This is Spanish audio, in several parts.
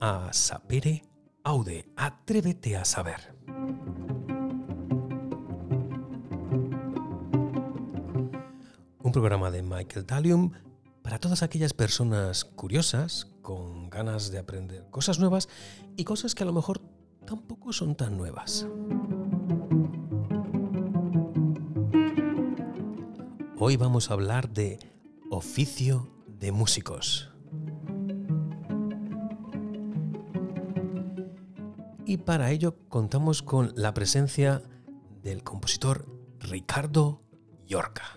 a Sapere Aude, atrévete a saber. Un programa de Michael Talium para todas aquellas personas curiosas, con ganas de aprender cosas nuevas y cosas que a lo mejor tampoco son tan nuevas. Hoy vamos a hablar de oficio de músicos. Y para ello contamos con la presencia del compositor Ricardo Yorca.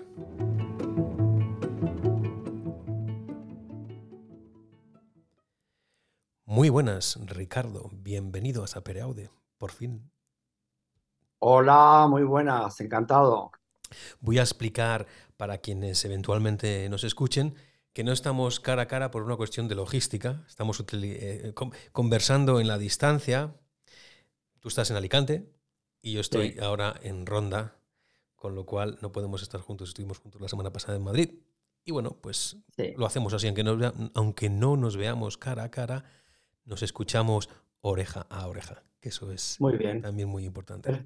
Muy buenas, Ricardo. Bienvenido a Sapereaude, por fin. Hola, muy buenas, encantado. Voy a explicar para quienes eventualmente nos escuchen que no estamos cara a cara por una cuestión de logística, estamos eh, conversando en la distancia. Tú estás en Alicante y yo estoy ahora en Ronda, con lo cual no podemos estar juntos. Estuvimos juntos la semana pasada en Madrid. Y bueno, pues lo hacemos así, aunque no, aunque no nos veamos cara a cara, nos escuchamos oreja a oreja, que eso es también muy importante.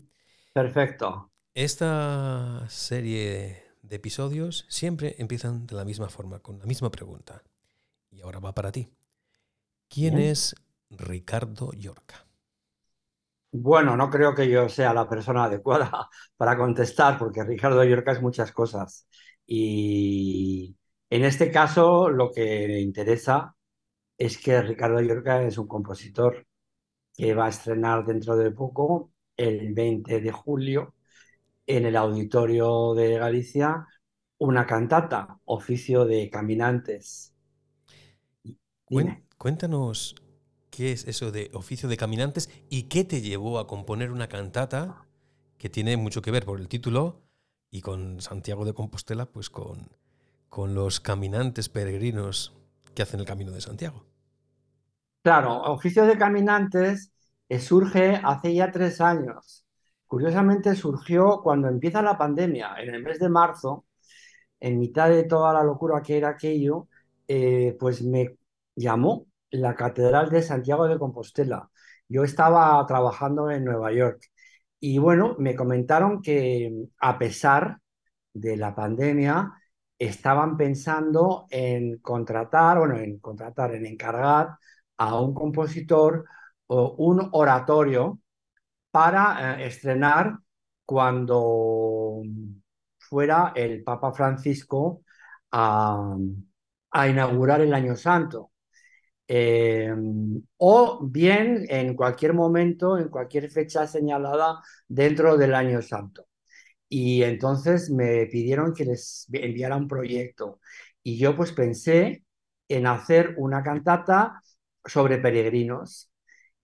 Perfecto. Esta serie de episodios siempre empiezan de la misma forma, con la misma pregunta. Y ahora va para ti. ¿Quién es Ricardo Yorca? Bueno, no creo que yo sea la persona adecuada para contestar, porque Ricardo Yorca es muchas cosas. Y en este caso, lo que me interesa es que Ricardo Yorca es un compositor que va a estrenar dentro de poco, el 20 de julio, en el auditorio de Galicia una cantata, oficio de caminantes. Cuéntanos qué es eso de oficio de caminantes y qué te llevó a componer una cantata que tiene mucho que ver por el título y con Santiago de Compostela, pues con, con los caminantes peregrinos que hacen el camino de Santiago. Claro, oficio de caminantes eh, surge hace ya tres años Curiosamente surgió cuando empieza la pandemia, en el mes de marzo, en mitad de toda la locura que era aquello, eh, pues me llamó la Catedral de Santiago de Compostela. Yo estaba trabajando en Nueva York y bueno, me comentaron que a pesar de la pandemia, estaban pensando en contratar, bueno, en contratar, en encargar a un compositor o un oratorio para eh, estrenar cuando fuera el Papa Francisco a, inaugurar el Año Santo. Eh, o bien en cualquier momento, en cualquier fecha señalada dentro del Año Santo. Y entonces me pidieron que les enviara un proyecto. Y yo pues pensé en hacer una cantata sobre peregrinos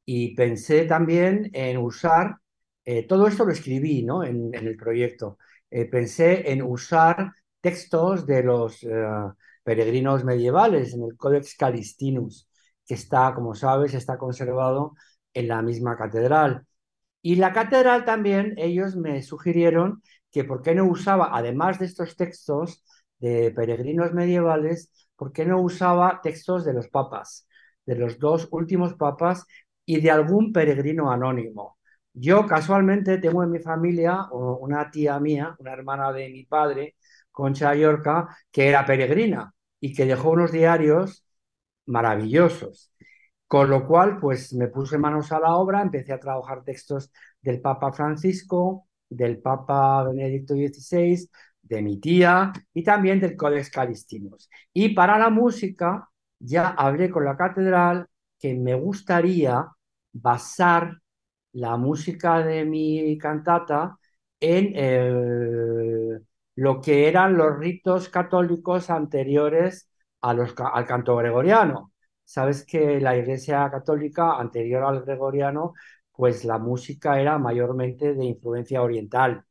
y pensé también en usar, eh, todo esto lo escribí ¿no? en, el proyecto, eh, pensé en usar textos de los eh, peregrinos medievales en el Codex Calistinus, que está, como sabes, está conservado en la misma catedral. Y la catedral también, ellos me sugirieron que por qué no usaba, además de estos textos de peregrinos medievales, por qué no usaba textos de los papas, de los dos últimos papas y de algún peregrino anónimo. Yo casualmente tengo en mi familia una tía mía, una hermana de mi padre, Concha Yorca, que era peregrina y que dejó unos diarios maravillosos. Con lo cual, pues me puse manos a la obra, empecé a trabajar textos del Papa Francisco, del Papa Benedicto XVI, de mi tía y también del Codex Calistinus. Y para la música, ya hablé con la catedral que me gustaría basar la música de mi cantata en eh, lo que eran los ritos católicos anteriores a los, al canto gregoriano. Sabes que la Iglesia Católica anterior al gregoriano, pues la música era mayormente de influencia oriental,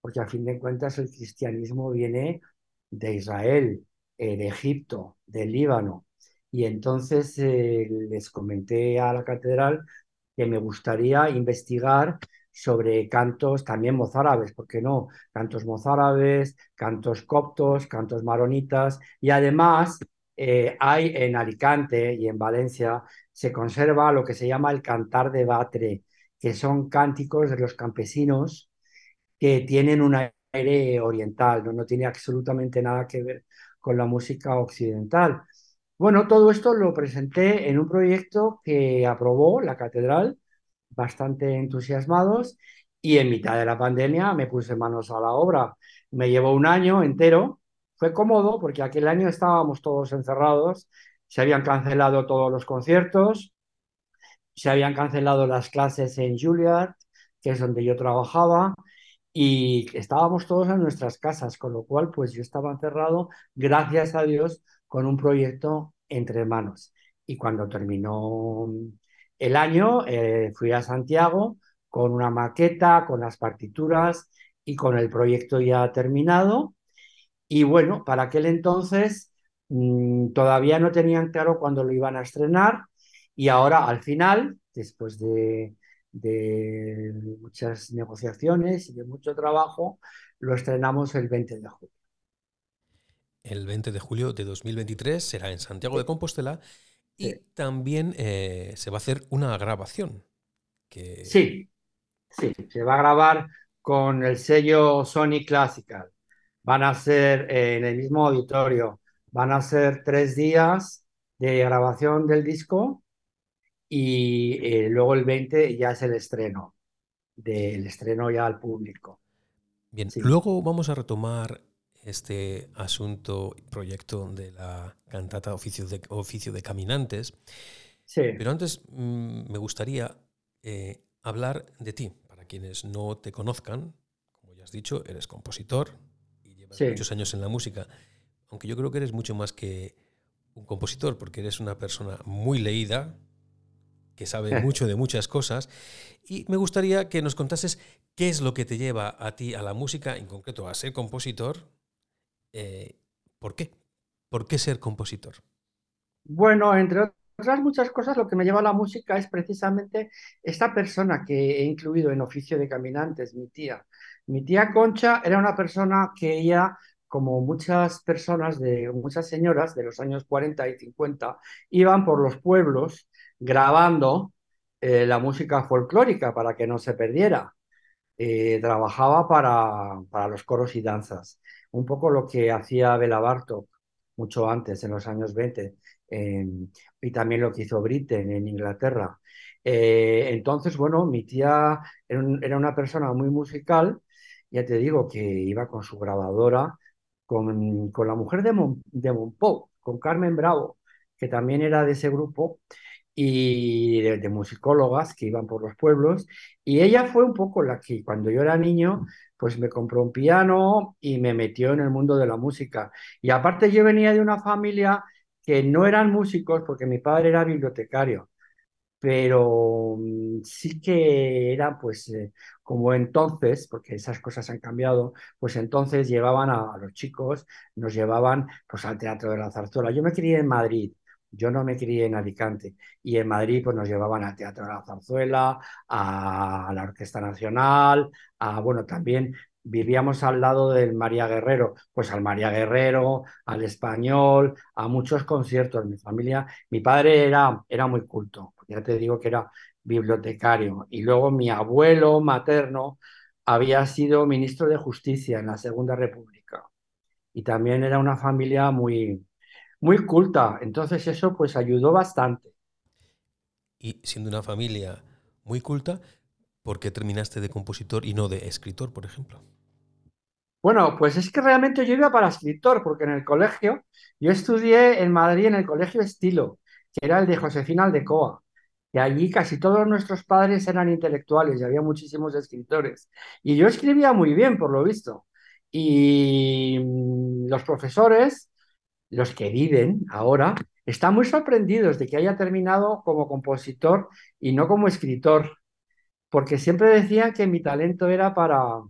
porque a fin de cuentas el cristianismo viene de Israel, eh, de Egipto, del Líbano. Y entonces eh, les comenté a la catedral que me gustaría investigar sobre cantos también mozárabes, ¿por qué no? Cantos mozárabes, cantos coptos, cantos maronitas y además eh, hay en Alicante y en Valencia, se conserva lo que se llama el cantar de batre, que son cánticos de los campesinos que tienen un aire oriental, no, no tiene absolutamente nada que ver con la música occidental. Bueno, todo esto lo presenté en un proyecto que aprobó la catedral, bastante entusiasmados, y en mitad de la pandemia me puse manos a la obra. Me llevó un año entero fue cómodo porque aquel año estábamos todos encerrados, se habían cancelado todos los conciertos, se habían cancelado las clases en Juilliard, que es donde yo trabajaba, y estábamos todos en nuestras casas, con lo cual pues yo estaba encerrado, gracias a Dios, con un proyecto entre manos. Y cuando terminó el año, eh, fui a Santiago con una maqueta, con las partituras y con el proyecto ya terminado. Y bueno, para aquel entonces mmm, todavía no tenían claro cuándo lo iban a estrenar y ahora al final, después de, de muchas negociaciones y de mucho trabajo, lo estrenamos el 20 de julio. El 20 de julio de 2023 será en Santiago de Compostela y sí. también eh, se va a hacer una grabación. Que... Sí, sí, se va a grabar con el sello Sony Classical van a ser eh, en el mismo auditorio, van a ser tres días de grabación del disco y eh, luego el 20 ya es el estreno, del estreno ya al público. Bien, sí. luego vamos a retomar este asunto, proyecto de la cantata Oficio de, Oficio de Caminantes. Sí. Pero antes mmm, me gustaría eh, hablar de ti, para quienes no te conozcan. Como ya has dicho, eres compositor, Sí. muchos años en la música, aunque yo creo que eres mucho más que un compositor, porque eres una persona muy leída, que sabe mucho de muchas cosas, y me gustaría que nos contases qué es lo que te lleva a ti a la música, en concreto a ser compositor. Eh, ¿Por qué? ¿Por qué ser compositor? Bueno, entre otras muchas cosas, lo que me lleva a la música es precisamente esta persona que he incluido en Oficio de Caminantes, mi tía. Mi tía Concha era una persona que ella, como muchas personas, de muchas señoras de los años 40 y 50, iban por los pueblos grabando eh, la música folclórica para que no se perdiera. Eh, trabajaba para, para, los coros y danzas, un poco lo que hacía Bela Bartok mucho antes, en los años 20, eh, y también lo que hizo Britten en Inglaterra. Eh, entonces, bueno, mi tía era, una persona muy musical, ya te digo que iba con su grabadora, con, con la mujer de, Mon, con Carmen Bravo, que también era de ese grupo, y de, de, musicólogas que iban por los pueblos, y ella fue un poco la que cuando yo era niño, pues me compró un piano y me metió en el mundo de la música. Y aparte yo venía de una familia que no eran músicos porque mi padre era bibliotecario, pero sí que era pues eh, como entonces, porque esas cosas han cambiado, pues entonces llevaban a, los chicos, nos llevaban pues al Teatro de la Zarzuela. Yo me crié en Madrid, yo no me crié en Alicante y en Madrid pues nos llevaban al Teatro de la Zarzuela, a la Orquesta Nacional, a bueno, también vivíamos al lado del María Guerrero, pues al María Guerrero, al Español, a muchos conciertos. Mi familia, mi padre era, era muy culto, ya te digo que era bibliotecario. Y luego mi abuelo materno había sido ministro de Justicia en la Segunda República. Y también era una familia muy, muy culta. Entonces eso pues ayudó bastante. Y siendo una familia muy culta, ¿por qué terminaste de compositor y no de escritor, por ejemplo? Bueno, pues es que realmente yo iba para escritor, porque en el colegio, yo estudié en Madrid en el colegio Estilo, que era el de Josefina Aldecoa, y allí casi todos nuestros padres eran intelectuales y había muchísimos escritores. Y yo escribía muy bien, por lo visto. Y los profesores, los que viven ahora, están muy sorprendidos de que haya terminado como compositor y no como escritor, porque siempre decían que mi talento era para,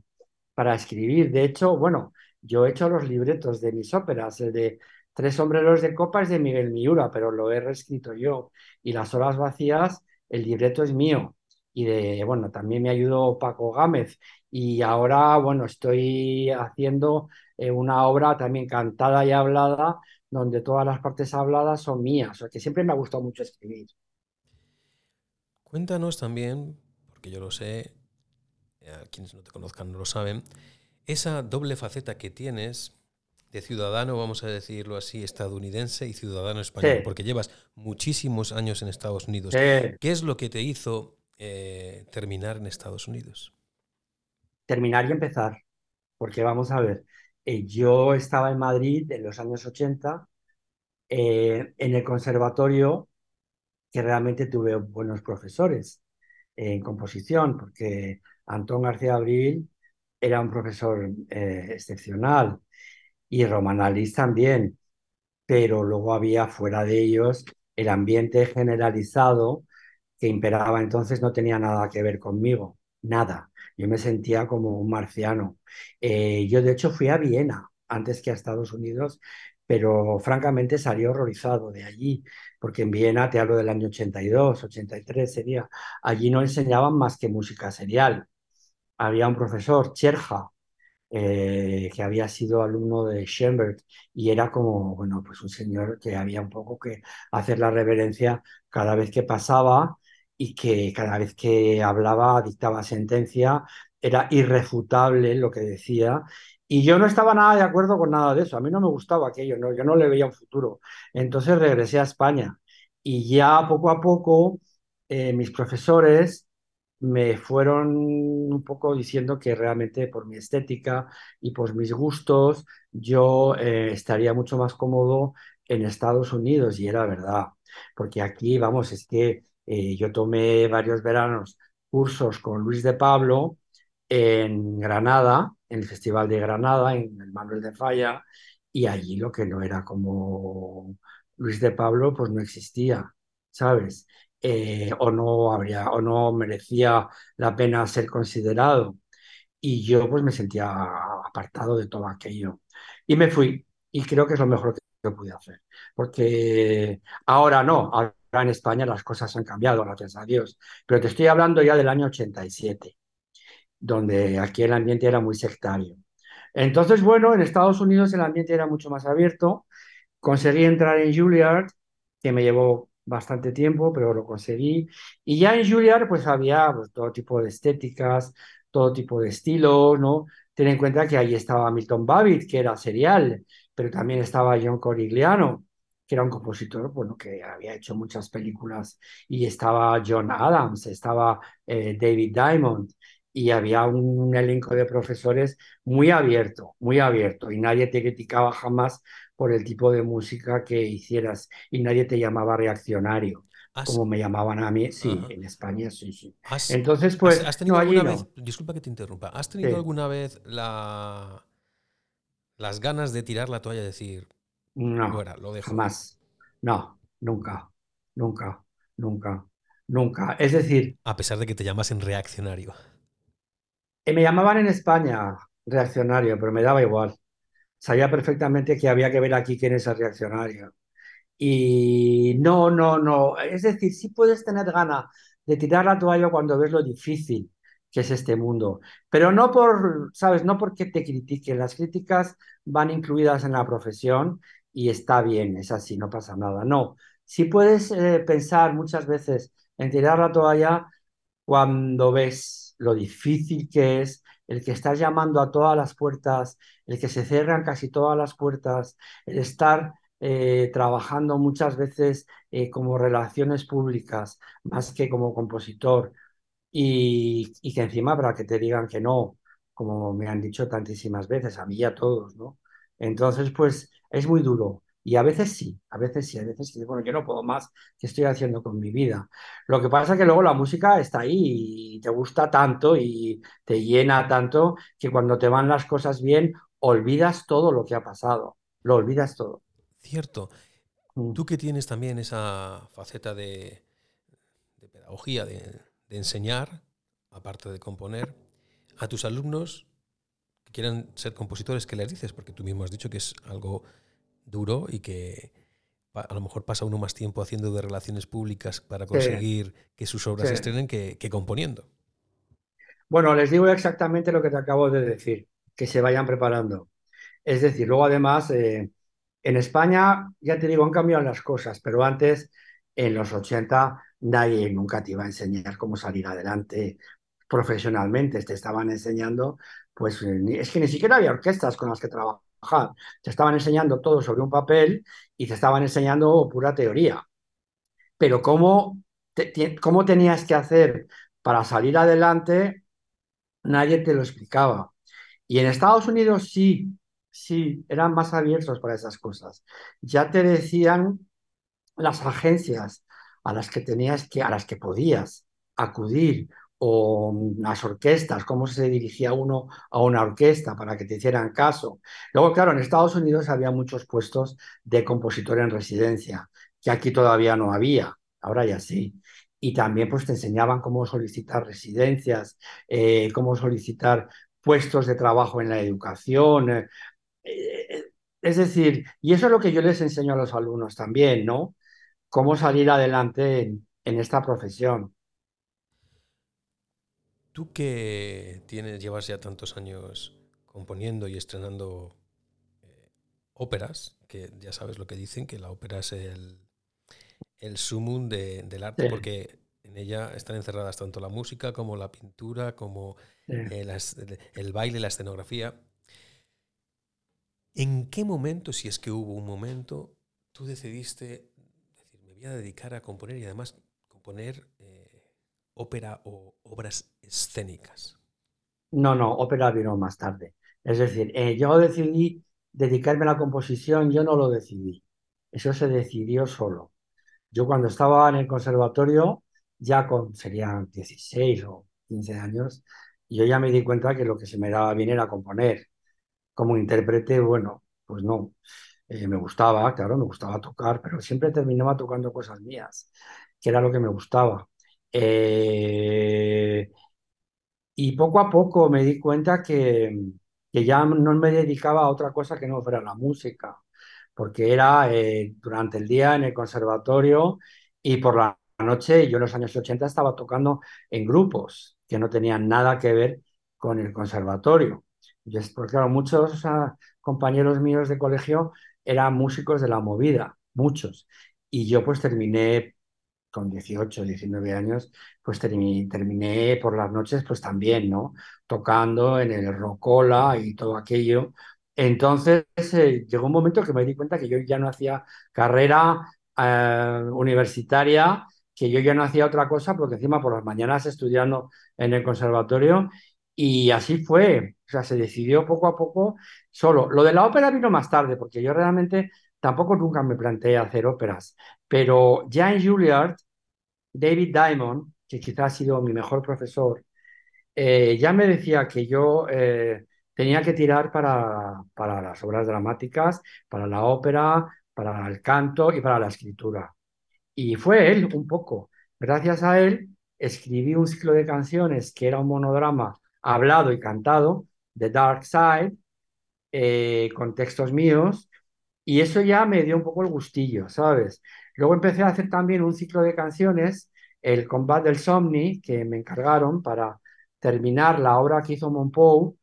para escribir. De hecho, bueno, yo he hecho los libretos de mis óperas, el de Tres sombreros de copa es de Miguel Miura, pero lo he reescrito yo. Y Las horas vacías, el libreto es mío. Y de, bueno, también me ayudó Paco Gámez. Y ahora, bueno, estoy haciendo eh, una obra también cantada y hablada donde todas las partes habladas son mías, o sea, que siempre me ha gustado mucho escribir. Cuéntanos también, porque yo lo sé, a quienes no te conozcan no lo saben, esa doble faceta que tienes de ciudadano, vamos a decirlo así, estadounidense y ciudadano español, porque llevas muchísimos años en Estados Unidos. ¿Qué es lo que te hizo eh, terminar en Estados Unidos? Terminar y empezar, porque vamos a ver, eh, yo estaba en Madrid en los años 80, eh, en el conservatorio, que realmente tuve buenos profesores en composición, porque Antón García Abril era un profesor excepcional y Romanalis también, pero luego había fuera de ellos el ambiente generalizado que imperaba entonces no tenía nada que ver conmigo, nada. Yo me sentía como un marciano. Eh, yo de hecho fui a Viena antes que a Estados Unidos, pero francamente salí horrorizado de allí, porque en Viena, te hablo del año 82, 83 sería, allí no enseñaban más que música serial. Había un profesor, Cherja, eh, que había sido alumno de Schoenberg y era como, bueno, pues un señor que había un poco que hacer la reverencia cada vez que pasaba y que cada vez que hablaba, dictaba sentencia, era irrefutable lo que decía. Y yo no estaba nada de acuerdo con nada de eso, a mí no me gustaba aquello, yo no le veía un futuro. Entonces regresé a España y ya poco a poco eh, mis profesores me fueron un poco diciendo que realmente por mi estética y por mis gustos yo eh, estaría mucho más cómodo en Estados Unidos y era verdad, porque aquí, vamos, es que eh, yo tomé varios veranos cursos con Luis de Pablo en Granada, en el Festival de Granada, en el Manuel de Falla, y allí lo que no era como Luis de Pablo, pues no existía, ¿sabes? Eh, o no habría o no merecía la pena ser considerado. Y yo pues me sentía apartado de todo aquello. Y me fui, y creo que es lo mejor que pude hacer. Porque ahora no, ahora en España las cosas han cambiado, gracias a Dios. Pero te estoy hablando ya del año 87, donde aquí el ambiente era muy sectario. Entonces, bueno, en Estados Unidos el ambiente era mucho más abierto. Conseguí entrar en Juilliard, que me llevó bastante tiempo, pero lo conseguí. Y ya en Juilliard pues había pues, todo tipo de estéticas, todo tipo de estilos, ¿no? Ten en cuenta que ahí estaba Milton Babbitt, que era serial, pero también estaba John Corigliano, que era un compositor, bueno, que había hecho muchas películas, y estaba John Adams, estaba eh, David Diamond, y había un elenco de profesores muy abierto, muy abierto, y nadie te criticaba jamás por el tipo de música que hicieras y nadie te llamaba reaccionario. como me llamaban a mí, sí, en España sí, sí. Entonces, pues, ¿has, tenido alguna vez, disculpa que te interrumpa, ¿has tenido alguna vez la, las ganas de tirar la toalla y decir, no, lo dejo? Jamás. No, nunca, nunca, nunca, nunca. Es decir... A pesar de que te llamas en reaccionario. Eh, me llamaban en España reaccionario, pero me daba igual sabía perfectamente que había que ver aquí quién es el reaccionario. Y no, no, no. Es decir, sí puedes tener ganas de tirar la toalla cuando ves lo difícil que es este mundo, pero no por, ¿sabes? No porque te critiquen. Las críticas van incluidas en la profesión y está bien, es así, no pasa nada. No, sí puedes eh, pensar muchas veces en tirar la toalla cuando ves lo difícil que es, el que estás llamando a todas las puertas, el que se cierran casi todas las puertas, el estar eh, trabajando muchas veces eh, como relaciones públicas más que como compositor y, y, que encima para que te digan que no, como me han dicho tantísimas veces, a mí y a todos, ¿no? Entonces, pues es muy duro. Y a veces sí, a veces sí, a veces sí. Bueno, yo no puedo más. ¿Qué estoy haciendo con mi vida? Lo que pasa es que luego la música está ahí y te gusta tanto y te llena tanto que cuando te van las cosas bien, olvidas todo lo que ha pasado. Lo olvidas todo. Cierto. Mm. Tú que tienes también esa faceta de, pedagogía, de, de enseñar, aparte de componer, a tus alumnos que quieran ser compositores, ¿qué les dices? Porque tú mismo has dicho que es algo duro y que a lo mejor pasa uno más tiempo haciendo de relaciones públicas para conseguir que sus obras se estrenen que, componiendo. Bueno, les digo exactamente lo que te acabo de decir, que se vayan preparando. Es decir, luego además, eh, En España, ya te digo, han cambiado las cosas, pero antes, en los 80, nadie nunca te iba a enseñar cómo salir adelante profesionalmente. Te estaban enseñando, pues es que ni siquiera había orquestas con las que trabajar. Te estaban enseñando todo sobre un papel y te estaban enseñando pura teoría. Pero cómo, cómo tenías que hacer para salir adelante, nadie te lo explicaba. Y en Estados Unidos sí, sí, eran más abiertos para esas cosas. Ya te decían las agencias a las que tenías que, a las que podías acudir o las orquestas, cómo se dirigía uno a una orquesta para que te hicieran caso. Luego, claro, en Estados Unidos había muchos puestos de compositor en residencia, que aquí todavía no había, ahora ya sí. Y también pues te enseñaban cómo solicitar residencias, eh, cómo solicitar puestos de trabajo en la educación. Eh, eh, es decir, y eso es lo que yo les enseño a los alumnos también, ¿no? Cómo salir adelante en esta profesión. Tú que tienes, llevas ya tantos años componiendo y estrenando eh, óperas, que ya sabes lo que dicen, que la ópera es el, el sumum del arte, porque en ella están encerradas tanto la música como la pintura, como eh, el baile, la escenografía. ¿En qué momento, si es que hubo un momento, tú decidiste decir, me voy a dedicar a componer y además componer eh, ópera o obras escénicas? No, no, ópera vino más tarde. Es decir, eh, yo decidí dedicarme a la composición, yo no lo decidí. Eso se decidió solo. Yo cuando estaba en el conservatorio, ya con, serían 16 o 15 años, yo ya me di cuenta que lo que se me daba bien era componer. Como intérprete, bueno, pues no. Eh, me gustaba, claro, me gustaba tocar, pero siempre terminaba tocando cosas mías, que era lo que me gustaba. Eh, y poco a poco me di cuenta que, que, ya no me dedicaba a otra cosa que no fuera la música, porque era eh, durante el día en el conservatorio y por la noche, yo en los años 80 estaba tocando en grupos que no tenían nada que ver con el conservatorio. Y es porque claro, muchos compañeros míos de colegio eran músicos de la movida, muchos. Y yo pues terminé con 18, 19 años, pues terminé, por las noches, pues también, ¿no? Tocando en el Rocola y todo aquello. Entonces eh, llegó un momento que me di cuenta que yo ya no hacía carrera eh, universitaria, que yo ya no hacía otra cosa, porque encima por las mañanas estudiando en el conservatorio, y así fue. O sea, se decidió poco a poco solo. Lo de la ópera vino más tarde, porque yo realmente tampoco nunca me planteé hacer óperas, pero ya en Juilliard, David Diamond, que quizás ha sido mi mejor profesor, eh, ya me decía que yo eh, tenía que tirar para, para las obras dramáticas, para la ópera, para el canto y para la escritura. Y fue él un poco. Gracias a él escribí un ciclo de canciones que era un monodrama hablado y cantado, The Dark Side, eh, con textos míos, y eso ya me dio un poco el gustillo, ¿sabes? Luego empecé a hacer también un ciclo de canciones, el Combat del Somni, que me encargaron para terminar la obra que hizo Monpou.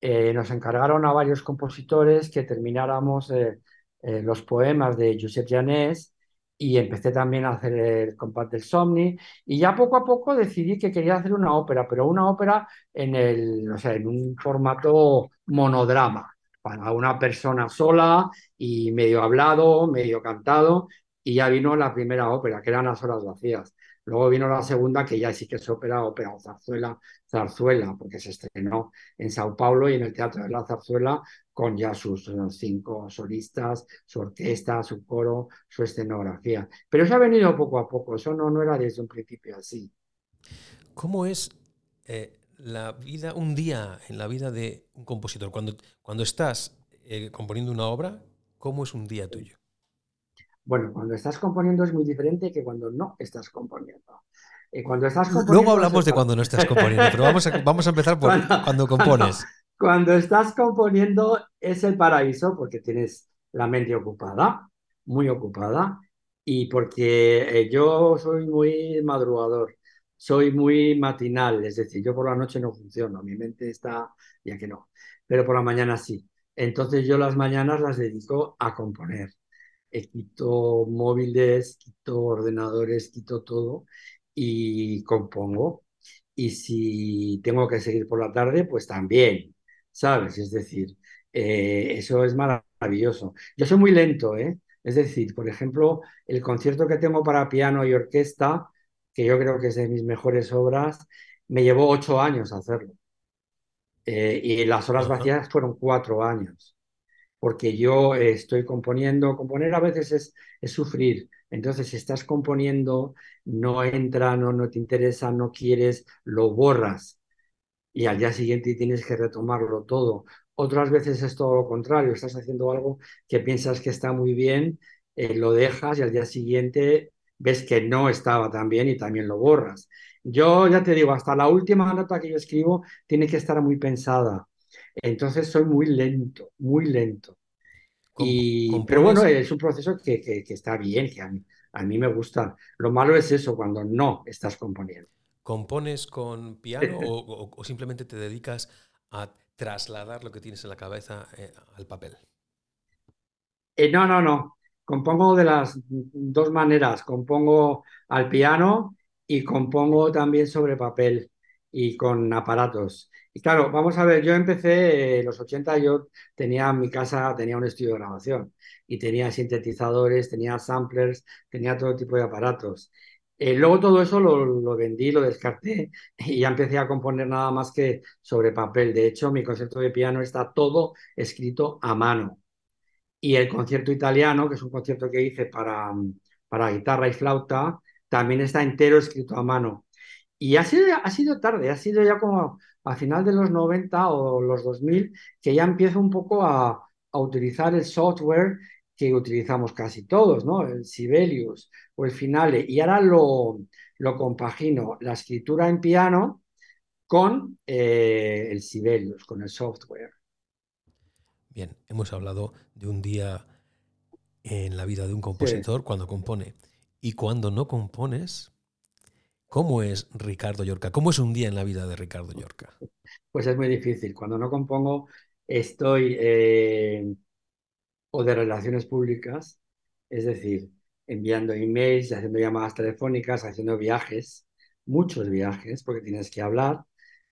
Eh, nos encargaron a varios compositores que termináramos eh, eh, los poemas de Josep Janés y empecé también a hacer el Combat del Somni y ya poco a poco decidí que quería hacer una ópera, pero una ópera en, el, o sea, en un formato monodrama para una persona sola y medio hablado, medio cantado, y ya vino la primera ópera, que eran las horas vacías. Luego vino la segunda, que ya sí que es ópera, ópera o zarzuela, zarzuela, porque se estrenó en Sao Paulo y en el Teatro de la Zarzuela con ya sus cinco solistas, su orquesta, su coro, su escenografía. Pero eso ha venido poco a poco, eso no, no era desde un principio así. ¿Cómo es eh, la vida, un día en la vida de un compositor? Cuando, cuando estás eh, componiendo una obra, ¿cómo es un día tuyo? Bueno, cuando estás componiendo es muy diferente que cuando no estás componiendo. Y cuando estás Luego hablamos de cuando no estás componiendo, pero vamos a, vamos a empezar por cuando, compones. Cuando, estás componiendo es el paraíso porque tienes la mente ocupada, muy ocupada, y porque eh, yo soy muy madrugador soy muy matinal, es decir, yo por la noche no funciono, mi mente está, ya que no, pero por la mañana sí. Entonces yo las mañanas las dedico a componer. Eh, quito móviles, quito ordenadores, quito todo y compongo. Y si tengo que seguir por la tarde, pues también, ¿sabes? Es decir, eh, eso es maravilloso. Yo soy muy lento, ¿eh? Es decir, por ejemplo, el concierto que tengo para piano y orquesta, que yo creo que es de mis mejores obras, me llevó ocho años hacerlo. Eh, y las horas vacías fueron cuatro años, porque yo eh, estoy componiendo, componer a veces es, sufrir, entonces si estás componiendo, no entra, no, no te interesa, no quieres, lo borras y al día siguiente tienes que retomarlo todo. Otras veces es todo lo contrario, estás haciendo algo que piensas que está muy bien, eh, lo dejas y al día siguiente ves que no estaba tan bien y también lo borras. Yo ya te digo, hasta la última nota que yo escribo tiene que estar muy pensada. Entonces soy muy lento, muy lento. Y, pero bueno, es un proceso que, que, está bien, que a mí, a mí, me gusta. Lo malo es eso, cuando no estás componiendo. ¿Compones con piano o, simplemente te dedicas a trasladar lo que tienes en la cabeza eh, al papel? Eh, no, no, no. Compongo de las dos maneras. Compongo al piano y compongo también sobre papel y con aparatos. Y claro, vamos a ver, yo empecé en los 80, yo tenía en mi casa, tenía un estudio de grabación y tenía sintetizadores, tenía samplers, tenía todo tipo de aparatos. Eh, luego todo eso lo, vendí, lo descarté y ya empecé a componer nada más que sobre papel. De hecho, mi concierto de piano está todo escrito a mano. Y el concierto italiano, que es un concierto que hice para, para guitarra y flauta, también está entero escrito a mano. Y ha sido, ha sido tarde, ha sido ya como a final de los 90 o los 2000 que ya empiezo un poco a, utilizar el software que utilizamos casi todos, ¿no? El Sibelius o el Finale. Y ahora lo, lo compagino, la escritura en piano con eh, el Sibelius, con el software. Bien, hemos hablado de un día en la vida de un compositor cuando compone. Y cuando no compones, ¿cómo es Ricardo Llorca? ¿Cómo es un día en la vida de Ricardo Llorca? Pues es muy difícil. Cuando no compongo, estoy eh, o de relaciones públicas, es decir, enviando emails, haciendo llamadas telefónicas, haciendo viajes, muchos viajes, porque tienes que hablar.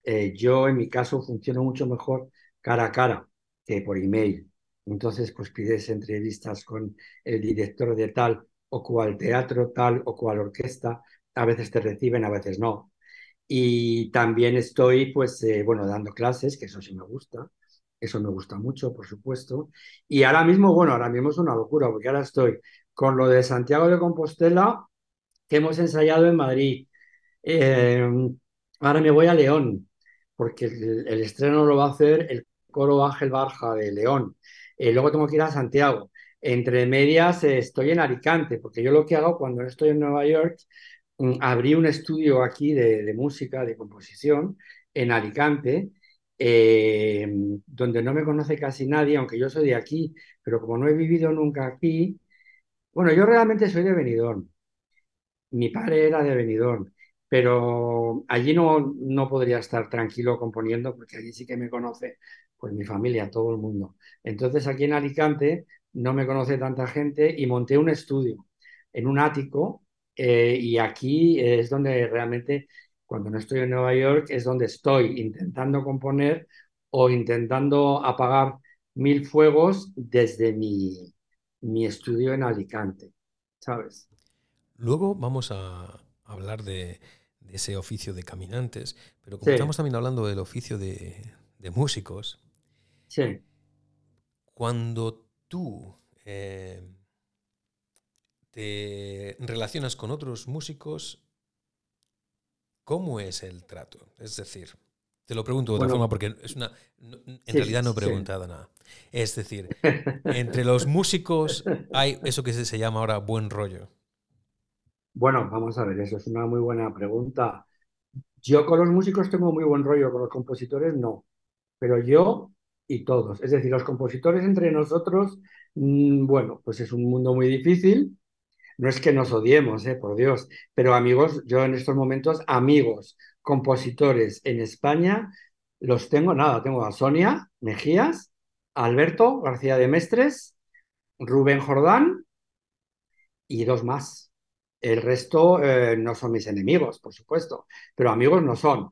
Eh, yo, en mi caso, funciono mucho mejor cara a cara que por email. Entonces, pues pides entrevistas con el director de tal o cual teatro, tal o cual orquesta, a veces te reciben, a veces no. Y también estoy, pues, eh, bueno, dando clases, que eso sí me gusta, eso me gusta mucho, por supuesto. Y ahora mismo, bueno, ahora mismo es una locura, porque ahora estoy con lo de Santiago de Compostela, que hemos ensayado en Madrid. Eh, ahora me voy a León, porque el, estreno lo va a hacer el coro Ángel Barja de León. Eh, luego tengo que ir a Santiago. Entre medias eh, estoy en Alicante, porque yo lo que hago cuando estoy en Nueva York, abrí un estudio aquí de, música, de composición, en Alicante, eh, donde no me conoce casi nadie, aunque yo soy de aquí, pero como no he vivido nunca aquí, bueno, yo realmente soy de Benidorm. Mi padre era de Benidorm, pero allí no, no podría estar tranquilo componiendo, porque allí sí que me conoce pues mi familia, todo el mundo. Entonces aquí en Alicante no me conoce tanta gente y monté un estudio en un ático eh, y aquí es donde realmente, cuando no estoy en Nueva York, es donde estoy intentando componer o intentando apagar mil fuegos desde mi, mi estudio en Alicante, ¿sabes? Luego vamos a hablar de, ese oficio de caminantes, pero como estamos también hablando del oficio de, de músicos, sí. cuando tú eh, te relacionas con otros músicos, ¿cómo es el trato? Es decir, te lo pregunto de otra forma porque es una, en realidad no he preguntado nada. Es decir, entre los músicos hay eso que se llama ahora buen rollo. Bueno, vamos a ver, eso es una muy buena pregunta. Yo con los músicos tengo muy buen rollo, con los compositores no. Pero yo y todos. Es decir, los compositores entre nosotros, mm, bueno, pues es un mundo muy difícil. No es que nos odiemos, eh, por Dios, pero amigos, yo en estos momentos, amigos, compositores en España, los tengo, nada, tengo a Sonia Mejías, Alberto García de Mestres, Rubén Jordán y dos más. El resto eh, no son mis enemigos, por supuesto, pero amigos no son.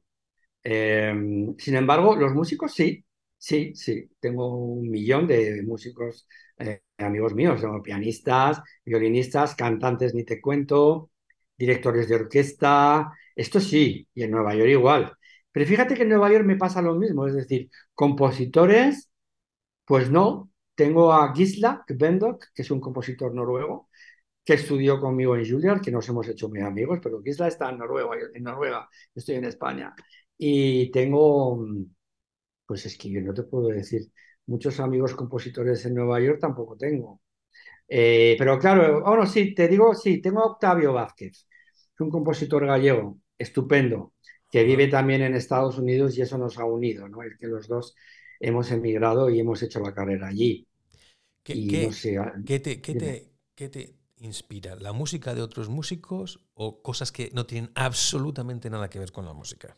Eh, sin embargo, los músicos sí, sí, sí. Tengo un millón de músicos, eh, amigos míos, son pianistas, violinistas, cantantes, ni te cuento, directores de orquesta, esto sí, y en Nueva York igual. Pero fíjate que en Nueva York me pasa lo mismo, es decir, compositores, pues no. Tengo a Gisla Kvendok, que es un compositor noruego, que estudió conmigo en Juilliard, que nos hemos hecho muy amigos, pero Gisla está en Noruega, en Noruega, estoy en España. Y tengo, pues es que yo no te puedo decir, muchos amigos compositores en Nueva York tampoco tengo. Eh, pero claro, bueno, sí, te digo, sí, tengo a Octavio Vázquez, un compositor gallego, estupendo, que vive también en Estados Unidos y eso nos ha unido, ¿no? Es que los dos hemos emigrado y hemos hecho la carrera allí. ¿Qué, Y qué- no sé, qué te, qué dime. te- qué te inspira? ¿La música de otros músicos o cosas que no tienen absolutamente nada que ver con la música?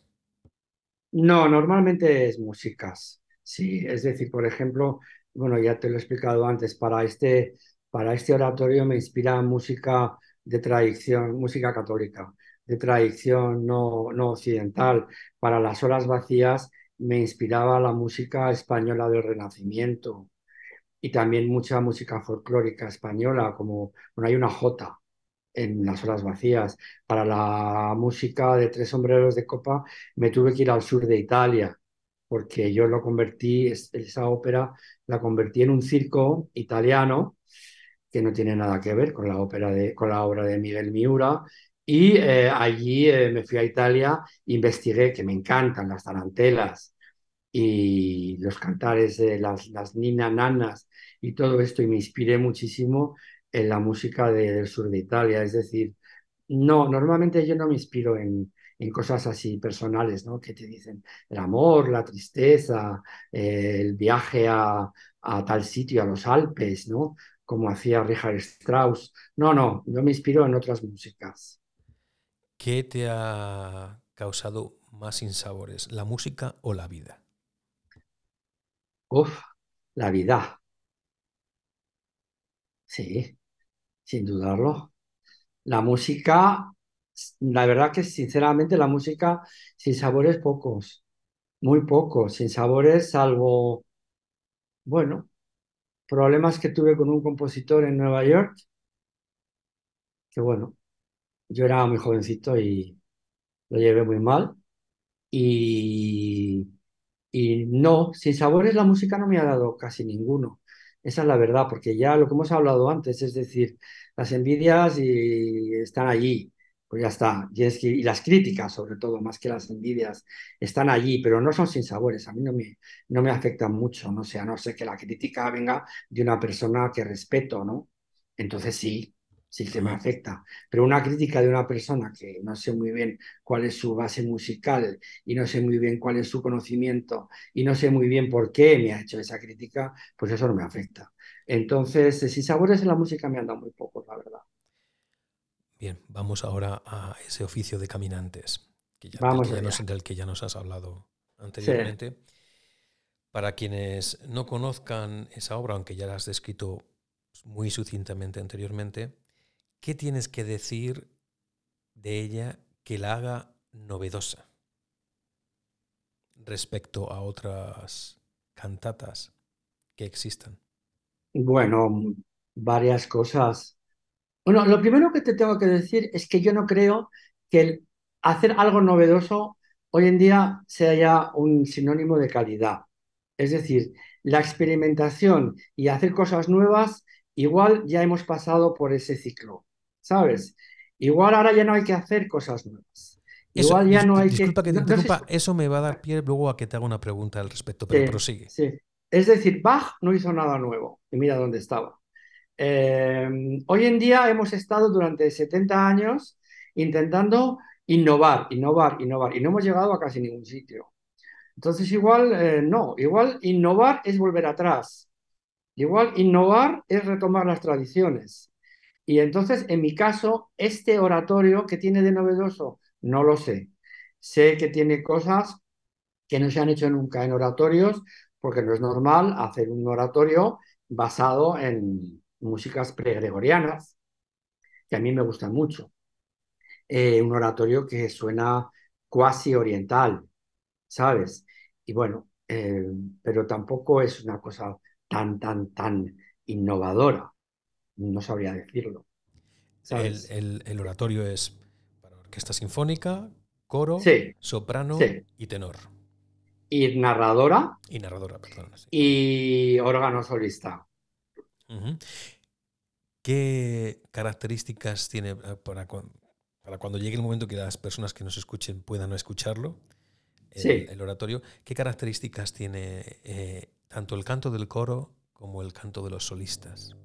No, normalmente es músicas. Sí, es decir, por ejemplo, bueno, ya te lo he explicado antes, para este, para este oratorio me inspira música de tradición, música católica, de tradición no, no occidental. Para las horas vacías me inspiraba la música española del Renacimiento y también mucha música folclórica española, como, bueno, hay una jota en las horas vacías. Para la música de Tres Sombreros de Copa me tuve que ir al sur de Italia, porque yo lo convertí, es- esa ópera la convertí en un circo italiano que no tiene nada que ver con la ópera de, con la obra de Miguel Miura. Y eh, allí eh, me fui a Italia, investigué, que me encantan las tarantelas y los cantares de las, las nina nanas y todo esto, y me inspiré muchísimo en la música de- del sur de Italia. Es decir, no, normalmente yo no me inspiro en, en cosas así personales, ¿no? Que te dicen el amor, la tristeza, eh, el viaje a, a tal sitio, a los Alpes, ¿no? Como hacía Richard Strauss. No, no, yo me inspiro en otras músicas. ¿Qué te ha causado más sinsabores, la música o la vida? Uf, la vida, sí, sin dudarlo. La música, la verdad que sinceramente la música sin sabores pocos, muy pocos, sin sabores salvo, bueno, problemas que tuve con un compositor en Nueva York, que bueno, yo era muy jovencito y lo llevé muy mal. Y, y no, sin sabores la música no me ha dado casi ninguno. Esa es la verdad, porque ya lo que hemos hablado antes, es decir, las envidias y están allí, pues ya está. Y, las críticas, sobre todo, más que las envidias, están allí, pero no son sin sabores. A mí no me, no me afectan mucho, no sé, a no ser que la crítica venga de una persona que respeto, ¿no? Entonces sí, sí que me afecta. Pero una crítica de una persona que no sé muy bien cuál es su base musical y no sé muy bien cuál es su conocimiento y no sé muy bien por qué me ha hecho esa crítica, pues eso no me afecta. Entonces, eh, sin sabores en la música me han dado muy pocos, la verdad. Bien, vamos ahora a ese oficio de caminantes, que ya, del, Vamos que ya nos, del que ya nos has hablado Sí, anteriormente. Para quienes no conozcan esa obra, aunque ya la has descrito muy sucintamente anteriormente, ¿qué tienes que decir de ella que la haga novedosa respecto a otras cantatas que existan? bueno, varias cosas. Bueno, lo primero que te tengo que decir es que yo no creo que el hacer algo novedoso hoy en día sea ya un sinónimo de calidad. Es decir, la experimentación y hacer cosas nuevas, igual ya hemos pasado por ese ciclo, ¿sabes? Igual ahora ya no hay que hacer cosas nuevas. Eso, Igual ya no hay que... disculpa que te no- no sé interrumpa, eso me va a dar pie luego a que te haga una pregunta al respecto, pero Sí, prosigue. sí. Es decir, Bach no hizo nada nuevo y mira dónde estaba. Eh, hoy en día hemos estado durante 70 años intentando innovar, innovar, innovar y no hemos llegado a casi ningún sitio. Entonces igual eh, no, igual innovar es volver atrás, igual innovar es retomar las tradiciones. Y entonces, en mi caso, este oratorio que tiene de novedoso, no lo sé. Sé que tiene cosas que no se han hecho nunca en oratorios, porque no es normal hacer un oratorio basado en músicas pregregorianas, que a mí me gustan mucho. Eh, un oratorio que suena cuasi oriental, ¿sabes? Y bueno, eh, pero tampoco es una cosa tan, tan, tan innovadora. No sabría decirlo. El, oratorio es para orquesta sinfónica, coro, soprano y tenor. Y narradora. Y narradora, perdón. Y órgano solista. ¿Qué características tiene eh, para, para, cuando llegue el momento que las personas que nos escuchen puedan escucharlo? El, oratorio. ¿Qué características tiene eh, tanto el canto del coro como el canto de los solistas?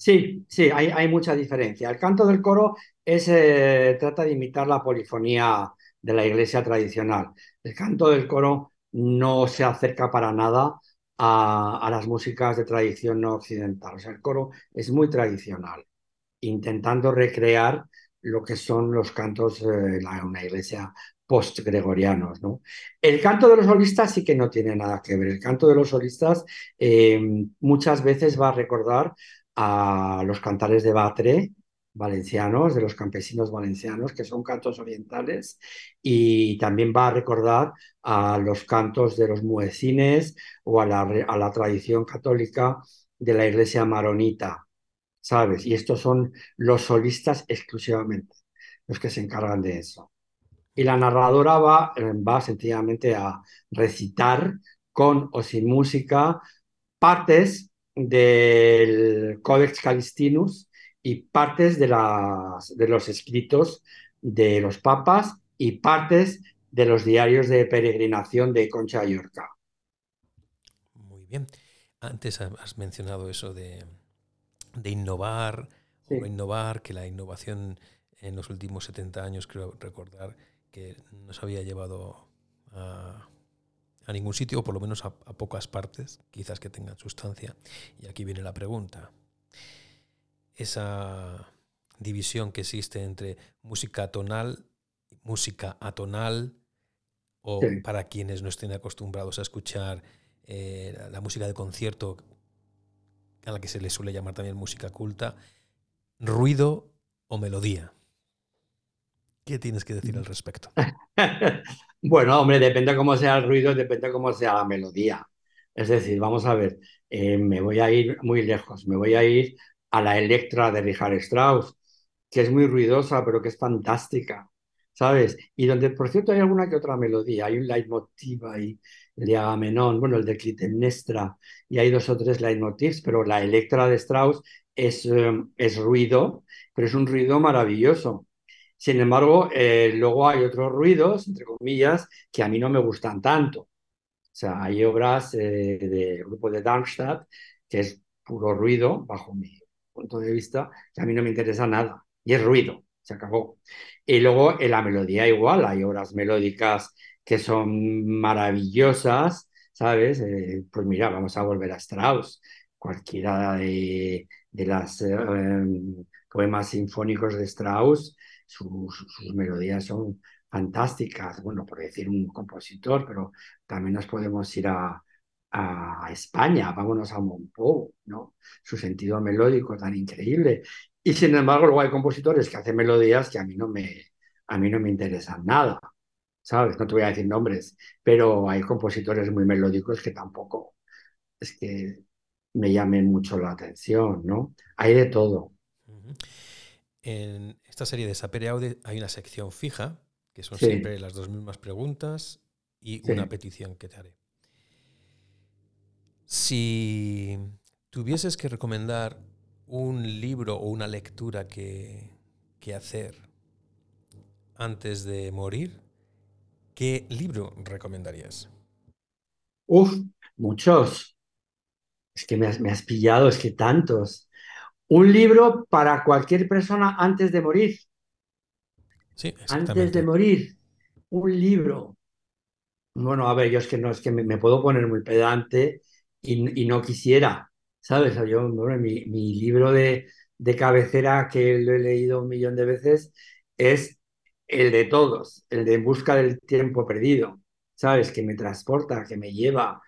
Sí, sí, hay, mucha diferencia. El canto del coro es, eh, trata de imitar la polifonía de la iglesia tradicional. El canto del coro no se acerca para nada a, las músicas de tradición no occidental. O sea, el coro es muy tradicional, intentando recrear lo que son los cantos de una iglesia post-gregorianos. ¿no? El canto de los solistas sí que no tiene nada que ver. El canto de los solistas eh, muchas veces va a recordar a los cantares de Batre valencianos, de los campesinos valencianos, que son cantos orientales, y también va a recordar a los cantos de los muecines o a la, a la tradición católica de la iglesia maronita, ¿sabes? Y estos son los solistas exclusivamente, los que se encargan de eso. Y la narradora va, eh, va sencillamente a recitar con o sin música partes del Codex Calistinus y partes de, las, de los escritos de los papas y partes de los diarios de peregrinación de Concha Yorca. Muy bien. Antes has mencionado eso de, innovar, o innovar, que la innovación en los últimos 70 años, creo recordar, que nos había llevado a, ningún sitio, o por lo menos a, pocas partes, quizás que tengan sustancia. Y aquí viene la pregunta. Esa división que existe entre música tonal, música atonal, o para quienes no estén acostumbrados a escuchar eh, la música de concierto, a la que se le suele llamar también música culta, ruido o melodía. ¿Qué tienes que decir al respecto? bueno, hombre, depende cómo sea el ruido, depende cómo sea la melodía. Es decir, vamos a ver, eh, me voy a ir muy lejos, me voy a ir a la Electra de Richard Strauss, que es muy ruidosa, pero que es fantástica, ¿sabes? Y donde, por cierto, hay alguna que otra melodía, hay un leitmotiv ahí, el de Agamenón, bueno, el de Clitemnestra, y hay dos o tres leitmotivs, pero la Electra de Strauss es, eh, es ruido, pero es un ruido maravilloso. Sin embargo, eh, luego hay otros ruidos, entre comillas, que a mí no me gustan tanto. O sea, hay obras eh, del grupo de Darmstadt que es puro ruido, bajo mi punto de vista, que a mí no me interesa nada. Y es ruido, se acabó. Y luego en la melodía igual, hay obras melódicas que son maravillosas, ¿sabes? Eh, pues mira, vamos a volver a Strauss. Cualquiera de, de las poemas sinfónicos de Strauss sus, melodías son fantásticas, bueno, por decir un compositor, pero también nos podemos ir a, España, vámonos a Monpou, ¿no? Su sentido melódico tan increíble. Y sin embargo, luego hay compositores que hacen melodías que a mí no me, a mí no me interesan nada, ¿sabes? No te voy a decir nombres, pero hay compositores muy melódicos que tampoco es que me llamen mucho la atención, ¿no? Hay de todo. En esta serie de Sapere Aude hay una sección fija, que son siempre las dos mismas preguntas y una petición que te haré. Si tuvieses que recomendar un libro o una lectura que, que hacer antes de morir, ¿qué libro recomendarías? Uf, muchos. Es que me has, me has pillado, es que tantos. Un libro para cualquier persona antes de morir. Sí, antes de morir. Un libro. Bueno, a ver, yo es que no es que me, puedo poner muy pedante y, no quisiera, ¿sabes? Yo, mi, libro de, de cabecera que lo he leído un millón de veces es el de todos, el de En busca del tiempo perdido, ¿sabes? Que me transporta, que me lleva,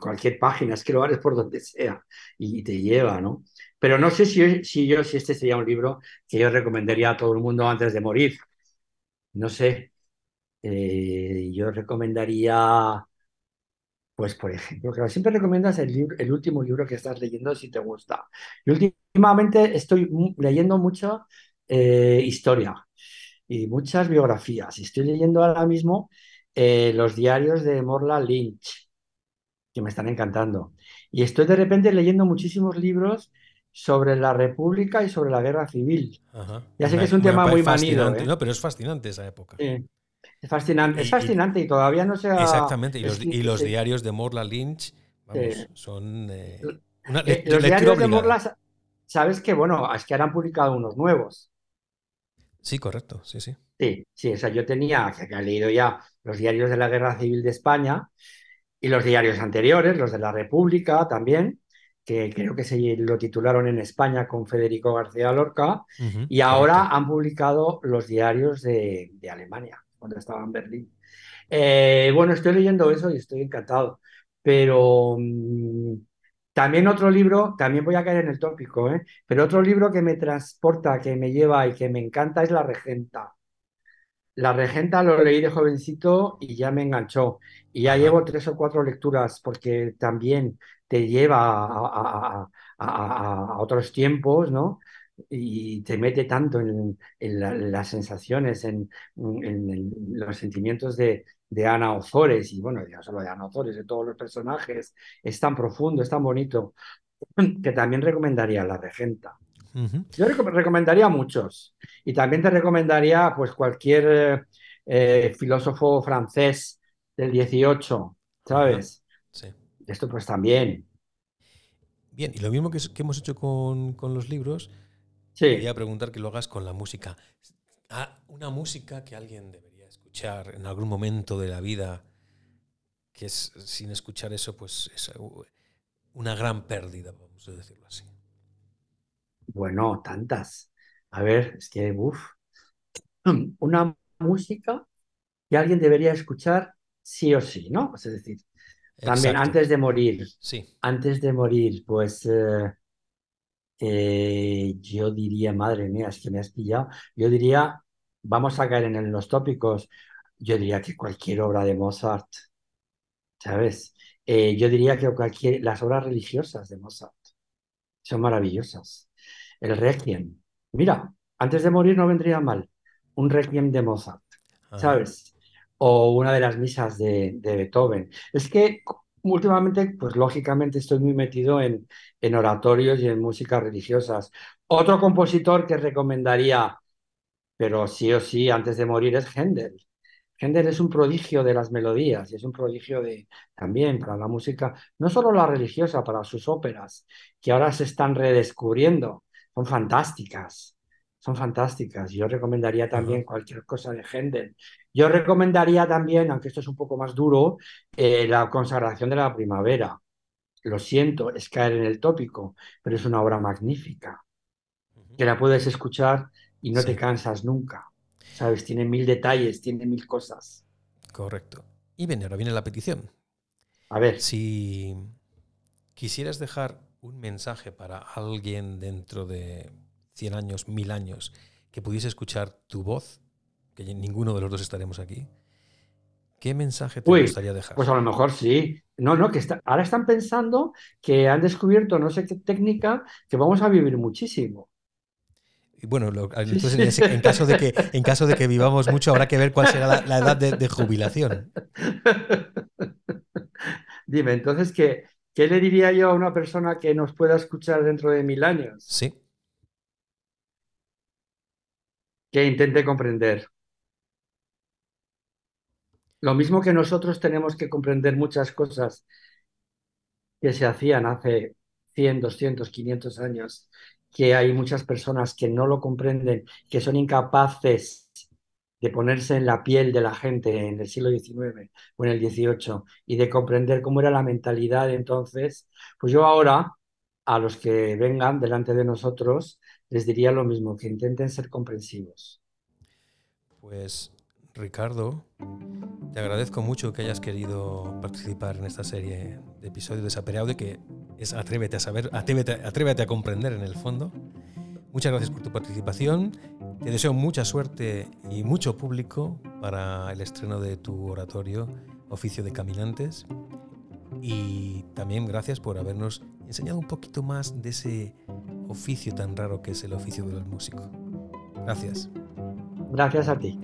cualquier página, es que lo haces por donde sea y te lleva, ¿no? Pero no sé si, yo, si este sería un libro que yo recomendaría a todo el mundo antes de morir. No sé. Eh, yo recomendaría, pues por ejemplo, que siempre recomiendas el, libro, el último libro que estás leyendo si te gusta. Y últimamente estoy leyendo mucho eh, historia y muchas biografías. Estoy leyendo ahora mismo eh, los diarios de Morla Lynch, que me están encantando. Y estoy de repente leyendo muchísimos libros sobre la República y sobre la Guerra Civil. Ya sé que es un tema muy manido. ¿eh? No, pero es fascinante esa época. Es fascinante, es fascinante y todavía no se ha... Exactamente, y los, diarios de Morla Lynch son eh, una Los diarios de Morla, sabes que, bueno, es que ahora han publicado unos nuevos. Sí, correcto, sí, sí. Sí, sí, o sea, yo tenía, que he leído ya los diarios de la Guerra Civil de España y los diarios anteriores, los de la República también, que creo que se lo titularon en España con Federico García Lorca, y ahora han publicado los diarios de, Alemania, cuando estaba en Berlín. Eh, bueno, estoy leyendo eso y estoy encantado, pero mm, también otro libro, también voy a caer en el tópico, ¿eh? pero otro libro que me transporta, que me lleva y que me encanta es La Regenta. La Regenta lo leí de jovencito y ya me enganchó. Y ya llevo tres o cuatro lecturas porque también te lleva a, otros tiempos, ¿no? Y te mete tanto en, las sensaciones, en, los sentimientos de, Ana Ozores, y bueno, ya solo de Ana Ozores, de todos los personajes, es tan profundo, es tan bonito, que también recomendaría La Regenta. Yo recomendaría muchos. Y también te recomendaría pues cualquier eh, filósofo francés del 18, ¿sabes? Sí. Esto pues también. Bien, y lo mismo que, hemos hecho con, los libros, sí. quería preguntar que lo hagas con la música. Ah, una música que alguien debería escuchar en algún momento de la vida, que es sin escuchar eso, pues es una gran pérdida, vamos a decirlo así. Bueno, tantas. A ver, es que, uff, una música que alguien debería escuchar sí o sí, ¿no? Es decir, también antes de morir. Sí. Antes de morir, pues eh, eh, yo diría, madre mía, es que me has pillado. Yo diría, vamos a caer en los tópicos, yo diría que cualquier obra de Mozart, ¿sabes? Eh, yo diría que cualquier, las obras religiosas de Mozart son maravillosas el Requiem. Mira, antes de morir no vendría mal un Requiem de Mozart, ¿sabes? O una de las misas de, Beethoven. Es que últimamente, pues lógicamente estoy muy metido en, en oratorios y en músicas religiosas. Otro compositor que recomendaría, pero sí o sí, antes de morir, es Händel. Händel es un prodigio de las melodías y es un prodigio de, también para la música, no solo la religiosa, para sus óperas, que ahora se están redescubriendo son fantásticas, son fantásticas. Yo recomendaría también cualquier cosa de Händel. Yo recomendaría también, aunque esto es un poco más duro, eh, la consagración de la primavera. Lo siento, es caer en el tópico, pero es una obra magnífica, que la puedes escuchar y no te cansas nunca. ¿Sabes? Tiene mil detalles, tiene mil cosas. Correcto. Y bien, ahora viene la petición. A ver. Si quisieras dejar un mensaje para alguien dentro de 100 años, 1000 años, que pudiese escuchar tu voz, que ninguno de los dos estaremos aquí, ¿qué mensaje te gustaría dejar? Pues a lo mejor sí. No, no, que ahora están pensando que han descubierto no sé qué técnica que vamos a vivir muchísimo. Y bueno, entonces en, caso de que, en caso de que vivamos mucho, habrá que ver cuál será la, edad de, de, jubilación. Dime, entonces que ¿Qué le diría yo a una persona que nos pueda escuchar dentro de mil años? Sí. Que intente comprender. Lo mismo que nosotros tenemos que comprender muchas cosas que se hacían hace 100, 200, 500 años, que hay muchas personas que no lo comprenden, que son incapaces de ponerse en la piel de la gente en el siglo XIX o en el XVIII y de comprender cómo era la mentalidad entonces, pues yo ahora a los que vengan delante de nosotros les diría lo mismo, que intenten ser comprensivos. Pues Ricardo, te agradezco mucho que hayas querido participar en esta serie de episodios de Sapereaude, que es Atrévete a saber, atrévete, a comprender en el fondo. Muchas gracias por tu participación. Te deseo mucha suerte y mucho público para el estreno de tu oratorio Oficio de Caminantes. Y también gracias por habernos enseñado un poquito más de ese oficio tan raro que es el oficio del músico. Gracias. Gracias a ti.